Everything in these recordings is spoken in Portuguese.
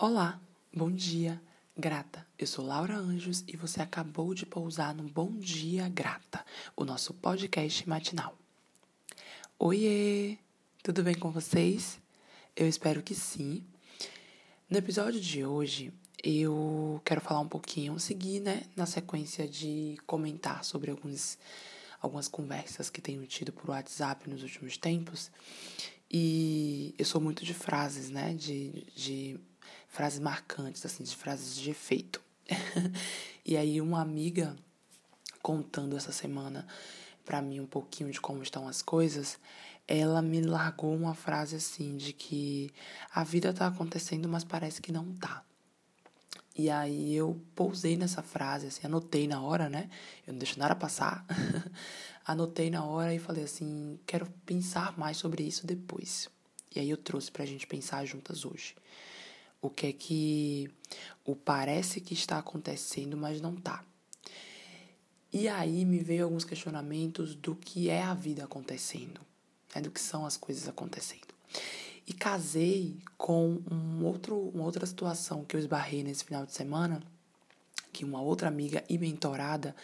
Olá, bom dia, grata. Eu sou Laura Anjos e você acabou de pousar no Bom Dia Grata, o nosso podcast matinal. Oiê, tudo bem com vocês? Eu espero que sim. No episódio de hoje, eu quero falar um pouquinho, seguir, né, na sequência de comentar sobre alguns, algumas conversas que tenho tido por WhatsApp nos últimos tempos. E eu sou muito de frases, né, de, de frases marcantes, assim, de frases de efeito. e aí uma amiga contando essa semana para mim um pouquinho de como estão as coisas, ela me largou uma frase assim de que a vida tá acontecendo, mas parece que não tá. E aí eu pousei nessa frase, assim, anotei na hora, né? Eu não deixo nada passar. anotei na hora e falei assim, quero pensar mais sobre isso depois. E aí eu trouxe pra gente pensar juntas hoje o que é que o parece que está acontecendo, mas não tá. E aí me veio alguns questionamentos do que é a vida acontecendo, né, do que são as coisas acontecendo. E casei com um outro, uma outra situação que eu esbarrei nesse final de semana, que uma outra amiga e mentorada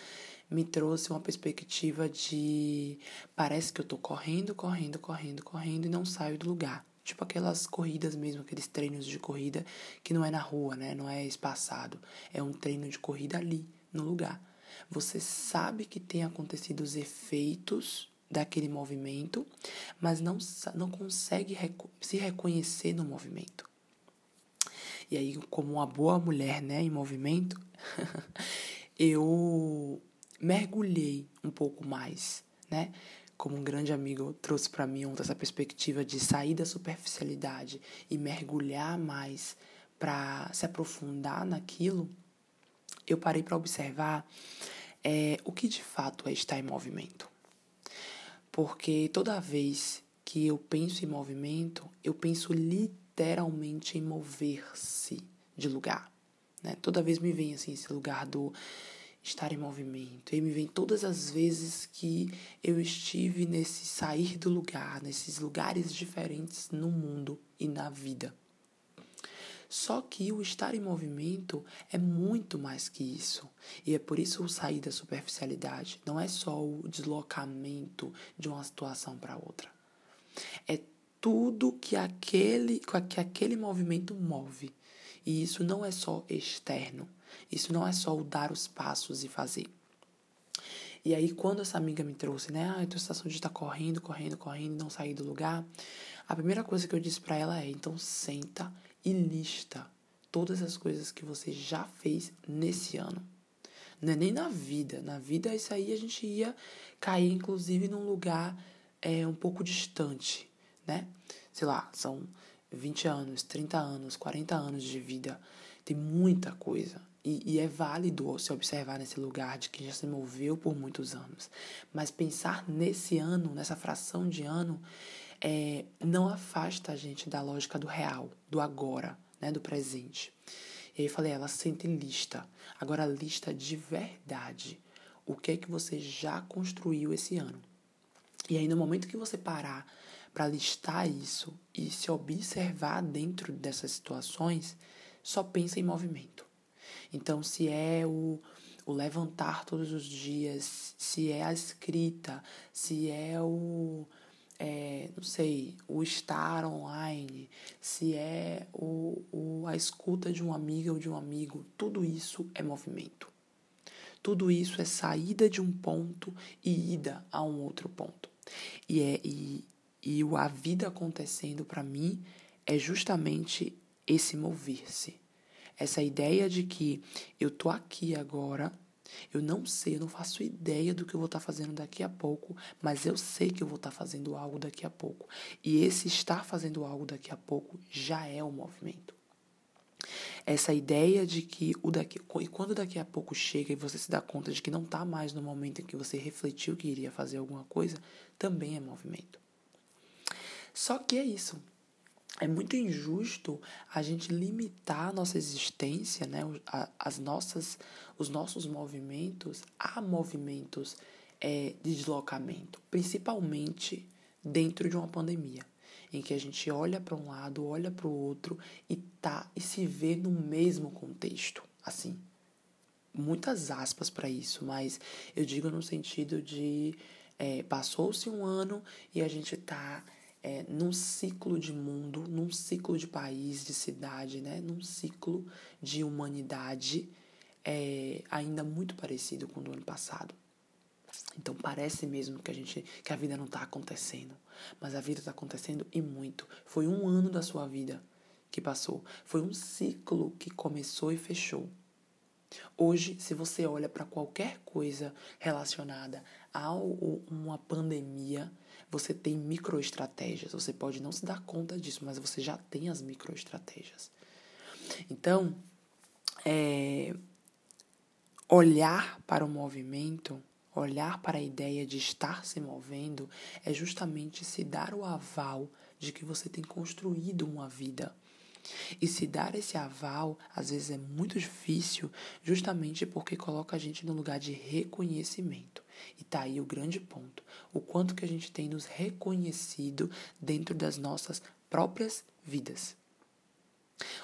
me trouxe uma perspectiva de parece que eu tô correndo, correndo, correndo, correndo e não saio do lugar. Tipo aquelas corridas mesmo, aqueles treinos de corrida que não é na rua, né? Não é espaçado. É um treino de corrida ali, no lugar. Você sabe que tem acontecido os efeitos daquele movimento, mas não, não consegue se reconhecer no movimento. E aí, como uma boa mulher, né, em movimento, eu mergulhei um pouco mais, né? Como um grande amigo trouxe para mim ontem essa perspectiva de sair da superficialidade e mergulhar mais para se aprofundar naquilo, eu parei para observar é, o que de fato é estar em movimento. Porque toda vez que eu penso em movimento, eu penso literalmente em mover-se de lugar. Né? Toda vez me vem assim esse lugar do estar em movimento. E me vem todas as vezes que eu estive nesse sair do lugar, nesses lugares diferentes no mundo e na vida. Só que o estar em movimento é muito mais que isso. E é por isso o sair da superficialidade. Não é só o deslocamento de uma situação para outra. É tudo que aquele, que aquele movimento move. E isso não é só externo, isso não é só o dar os passos e fazer. E aí, quando essa amiga me trouxe, né, ah, a tua situação de estar tá correndo, correndo, correndo, não sair do lugar, a primeira coisa que eu disse para ela é: então senta e lista todas as coisas que você já fez nesse ano. Não é nem na vida. Na vida, isso aí a gente ia cair, inclusive, num lugar é, um pouco distante, né? Sei lá, são 20 anos, 30 anos, 40 anos de vida. Tem muita coisa. E, e, é válido se observar nesse lugar de que já se moveu por muitos anos. Mas pensar nesse ano, nessa fração de ano, é, não afasta a gente da lógica do real, do agora, né, do presente. E aí eu falei, ela sente lista. Agora, lista de verdade. O que é que você já construiu esse ano? E aí, no momento que você parar para listar isso e se observar dentro dessas situações, só pensa em movimento. Então, se é o, o levantar todos os dias, se é a escrita, se é o. É, não sei, o estar online, se é o, o, a escuta de uma amiga ou de um amigo, tudo isso é movimento. Tudo isso é saída de um ponto e ida a um outro ponto. E, é, e, e a vida acontecendo para mim é justamente esse mover-se. Essa ideia de que eu tô aqui agora, eu não sei, eu não faço ideia do que eu vou estar tá fazendo daqui a pouco, mas eu sei que eu vou estar tá fazendo algo daqui a pouco. E esse estar fazendo algo daqui a pouco já é o movimento. Essa ideia de que o daqui, e quando daqui a pouco chega e você se dá conta de que não está mais no momento em que você refletiu que iria fazer alguma coisa, também é movimento. Só que é isso. É muito injusto a gente limitar a nossa existência, né, as nossas, os nossos movimentos a movimentos é, de deslocamento, principalmente dentro de uma pandemia, em que a gente olha para um lado, olha para o outro e tá e se vê no mesmo contexto, assim. Muitas aspas para isso, mas eu digo no sentido de é, passou-se um ano e a gente tá é, num ciclo de mundo, num ciclo de país, de cidade, né? Num ciclo de humanidade é, ainda muito parecido com o do ano passado. Então parece mesmo que a gente que a vida não está acontecendo, mas a vida está acontecendo e muito. Foi um ano da sua vida que passou, foi um ciclo que começou e fechou. Hoje, se você olha para qualquer coisa relacionada a uma pandemia, você tem microestratégias. Você pode não se dar conta disso, mas você já tem as microestratégias. Então, é, olhar para o movimento Olhar para a ideia de estar se movendo é justamente se dar o aval de que você tem construído uma vida. E se dar esse aval, às vezes é muito difícil, justamente porque coloca a gente no lugar de reconhecimento. E tá aí o grande ponto. O quanto que a gente tem nos reconhecido dentro das nossas próprias vidas.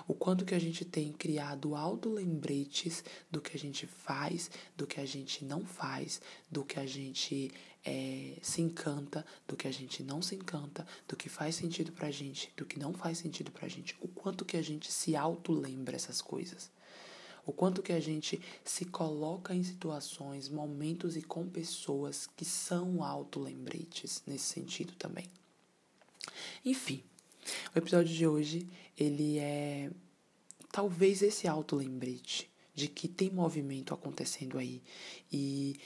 O quanto que a gente tem criado auto-lembretes do que a gente faz, do que a gente não faz, do que a gente é, se encanta, do que a gente não se encanta, do que faz sentido pra gente, do que não faz sentido pra gente. O quanto que a gente se auto-lembra essas coisas. O quanto que a gente se coloca em situações, momentos e com pessoas que são auto-lembretes nesse sentido também. Enfim, o episódio de hoje, ele é talvez esse auto-lembrete de que tem movimento acontecendo aí e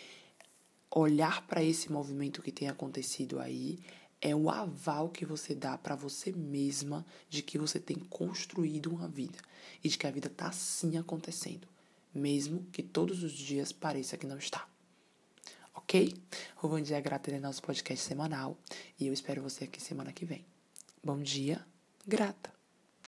olhar para esse movimento que tem acontecido aí é o aval que você dá para você mesma de que você tem construído uma vida e de que a vida tá sim acontecendo, mesmo que todos os dias pareça que não está. Ok? O Bom Dia Grata é nosso podcast semanal e eu espero você aqui semana que vem. Bom dia, grata.